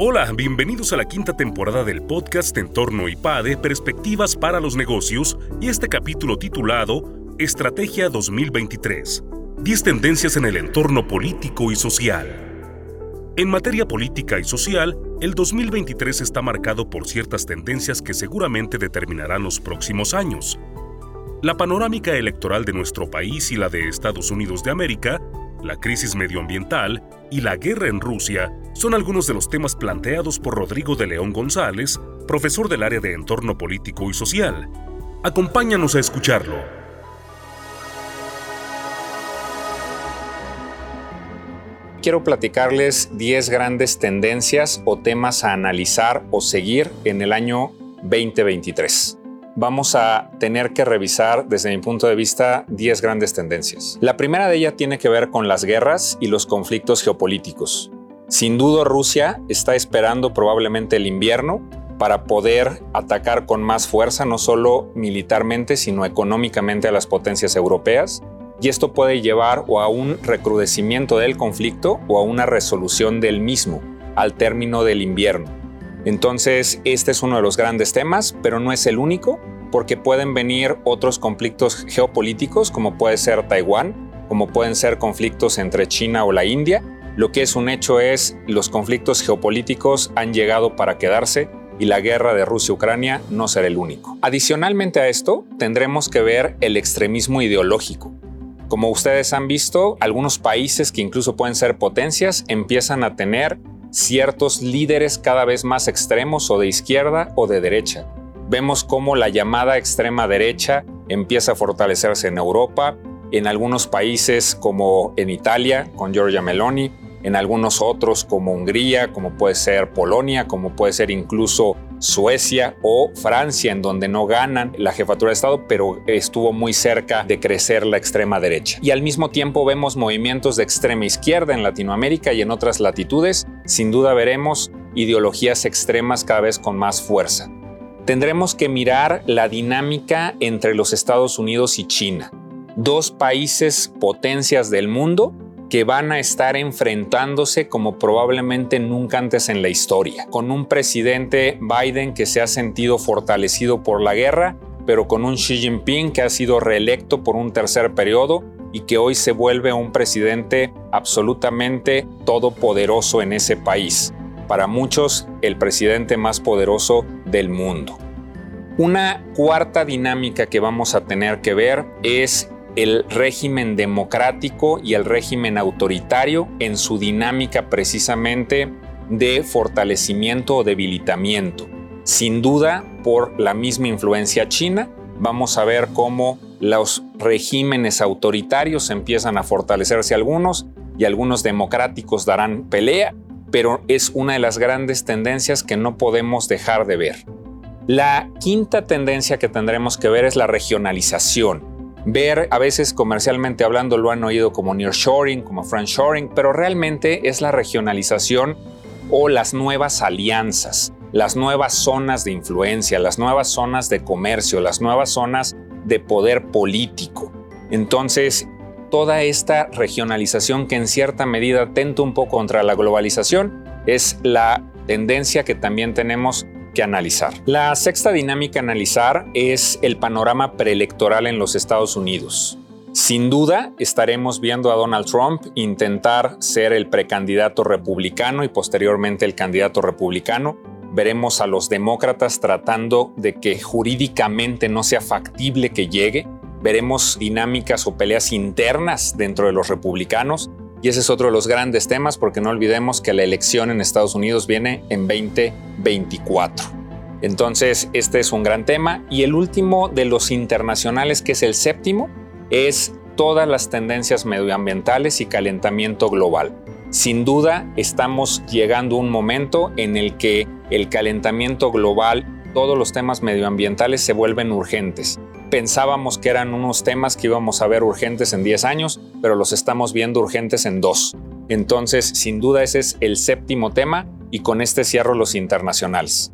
Hola, bienvenidos a la quinta temporada del podcast Entorno IPADE Perspectivas para los Negocios y este capítulo titulado Estrategia 2023. 10 tendencias en el entorno político y social. En materia política y social, el 2023 está marcado por ciertas tendencias que seguramente determinarán los próximos años. La panorámica electoral de nuestro país y la de Estados Unidos de América la crisis medioambiental y la guerra en Rusia son algunos de los temas planteados por Rodrigo de León González, profesor del área de entorno político y social. Acompáñanos a escucharlo. Quiero platicarles 10 grandes tendencias o temas a analizar o seguir en el año 2023 vamos a tener que revisar desde mi punto de vista 10 grandes tendencias. La primera de ellas tiene que ver con las guerras y los conflictos geopolíticos. Sin duda Rusia está esperando probablemente el invierno para poder atacar con más fuerza, no solo militarmente, sino económicamente a las potencias europeas. Y esto puede llevar o a un recrudecimiento del conflicto o a una resolución del mismo al término del invierno. Entonces, este es uno de los grandes temas, pero no es el único, porque pueden venir otros conflictos geopolíticos, como puede ser Taiwán, como pueden ser conflictos entre China o la India. Lo que es un hecho es los conflictos geopolíticos han llegado para quedarse y la guerra de Rusia-Ucrania no será el único. Adicionalmente a esto, tendremos que ver el extremismo ideológico. Como ustedes han visto, algunos países que incluso pueden ser potencias empiezan a tener ciertos líderes cada vez más extremos o de izquierda o de derecha. Vemos cómo la llamada extrema derecha empieza a fortalecerse en Europa, en algunos países como en Italia con Giorgia Meloni, en algunos otros como Hungría, como puede ser Polonia, como puede ser incluso Suecia o Francia, en donde no ganan la jefatura de Estado, pero estuvo muy cerca de crecer la extrema derecha. Y al mismo tiempo vemos movimientos de extrema izquierda en Latinoamérica y en otras latitudes. Sin duda veremos ideologías extremas cada vez con más fuerza. Tendremos que mirar la dinámica entre los Estados Unidos y China, dos países potencias del mundo que van a estar enfrentándose como probablemente nunca antes en la historia, con un presidente Biden que se ha sentido fortalecido por la guerra, pero con un Xi Jinping que ha sido reelecto por un tercer periodo y que hoy se vuelve un presidente absolutamente todopoderoso en ese país. Para muchos, el presidente más poderoso del mundo. Una cuarta dinámica que vamos a tener que ver es el régimen democrático y el régimen autoritario en su dinámica precisamente de fortalecimiento o debilitamiento. Sin duda, por la misma influencia china, vamos a ver cómo los regímenes autoritarios empiezan a fortalecerse algunos y algunos democráticos darán pelea, pero es una de las grandes tendencias que no podemos dejar de ver. La quinta tendencia que tendremos que ver es la regionalización ver, a veces comercialmente hablando lo han oído como nearshoring, como friendshoring, pero realmente es la regionalización o las nuevas alianzas, las nuevas zonas de influencia, las nuevas zonas de comercio, las nuevas zonas de poder político. Entonces, toda esta regionalización que en cierta medida atenta un poco contra la globalización es la tendencia que también tenemos analizar. La sexta dinámica a analizar es el panorama preelectoral en los Estados Unidos. Sin duda, estaremos viendo a Donald Trump intentar ser el precandidato republicano y posteriormente el candidato republicano. Veremos a los demócratas tratando de que jurídicamente no sea factible que llegue. Veremos dinámicas o peleas internas dentro de los republicanos. Y ese es otro de los grandes temas porque no olvidemos que la elección en Estados Unidos viene en 2024. Entonces, este es un gran tema. Y el último de los internacionales, que es el séptimo, es todas las tendencias medioambientales y calentamiento global. Sin duda, estamos llegando a un momento en el que el calentamiento global, todos los temas medioambientales se vuelven urgentes. Pensábamos que eran unos temas que íbamos a ver urgentes en 10 años, pero los estamos viendo urgentes en 2. Entonces, sin duda, ese es el séptimo tema y con este cierro los internacionales.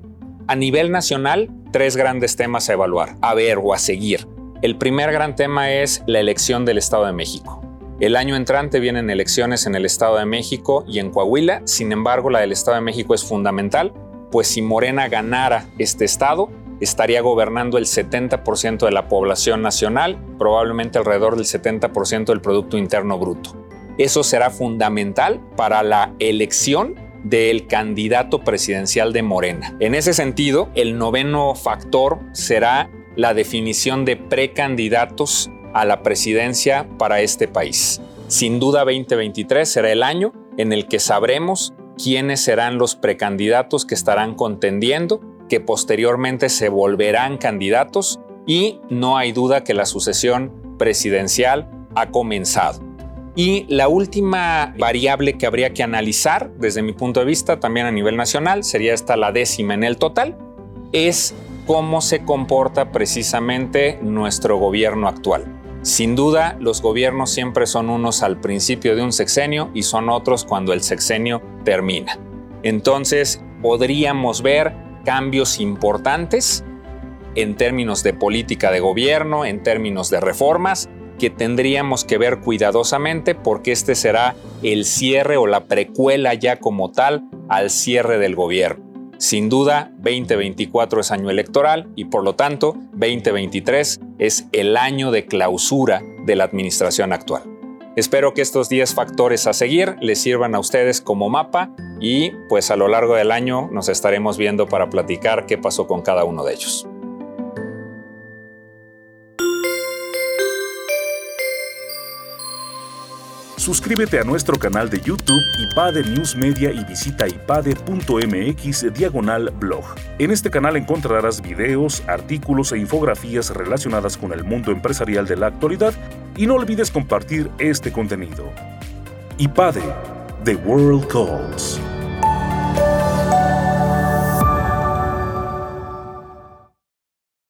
A nivel nacional, tres grandes temas a evaluar, a ver o a seguir. El primer gran tema es la elección del Estado de México. El año entrante vienen elecciones en el Estado de México y en Coahuila, sin embargo la del Estado de México es fundamental, pues si Morena ganara este estado, estaría gobernando el 70% de la población nacional, probablemente alrededor del 70% del Producto Interno Bruto. Eso será fundamental para la elección del candidato presidencial de Morena. En ese sentido, el noveno factor será la definición de precandidatos a la presidencia para este país. Sin duda 2023 será el año en el que sabremos quiénes serán los precandidatos que estarán contendiendo, que posteriormente se volverán candidatos y no hay duda que la sucesión presidencial ha comenzado. Y la última variable que habría que analizar desde mi punto de vista, también a nivel nacional, sería esta la décima en el total, es cómo se comporta precisamente nuestro gobierno actual. Sin duda, los gobiernos siempre son unos al principio de un sexenio y son otros cuando el sexenio termina. Entonces, podríamos ver cambios importantes en términos de política de gobierno, en términos de reformas, que tendríamos que ver cuidadosamente porque este será el cierre o la precuela ya como tal al cierre del gobierno. Sin duda, 2024 es año electoral y por lo tanto 2023 es el año de clausura de la administración actual. Espero que estos 10 factores a seguir les sirvan a ustedes como mapa y pues a lo largo del año nos estaremos viendo para platicar qué pasó con cada uno de ellos. Suscríbete a nuestro canal de YouTube IPADE News Media y visita ipade.mx diagonal blog. En este canal encontrarás videos, artículos e infografías relacionadas con el mundo empresarial de la actualidad y no olvides compartir este contenido. IPADE, The World Calls.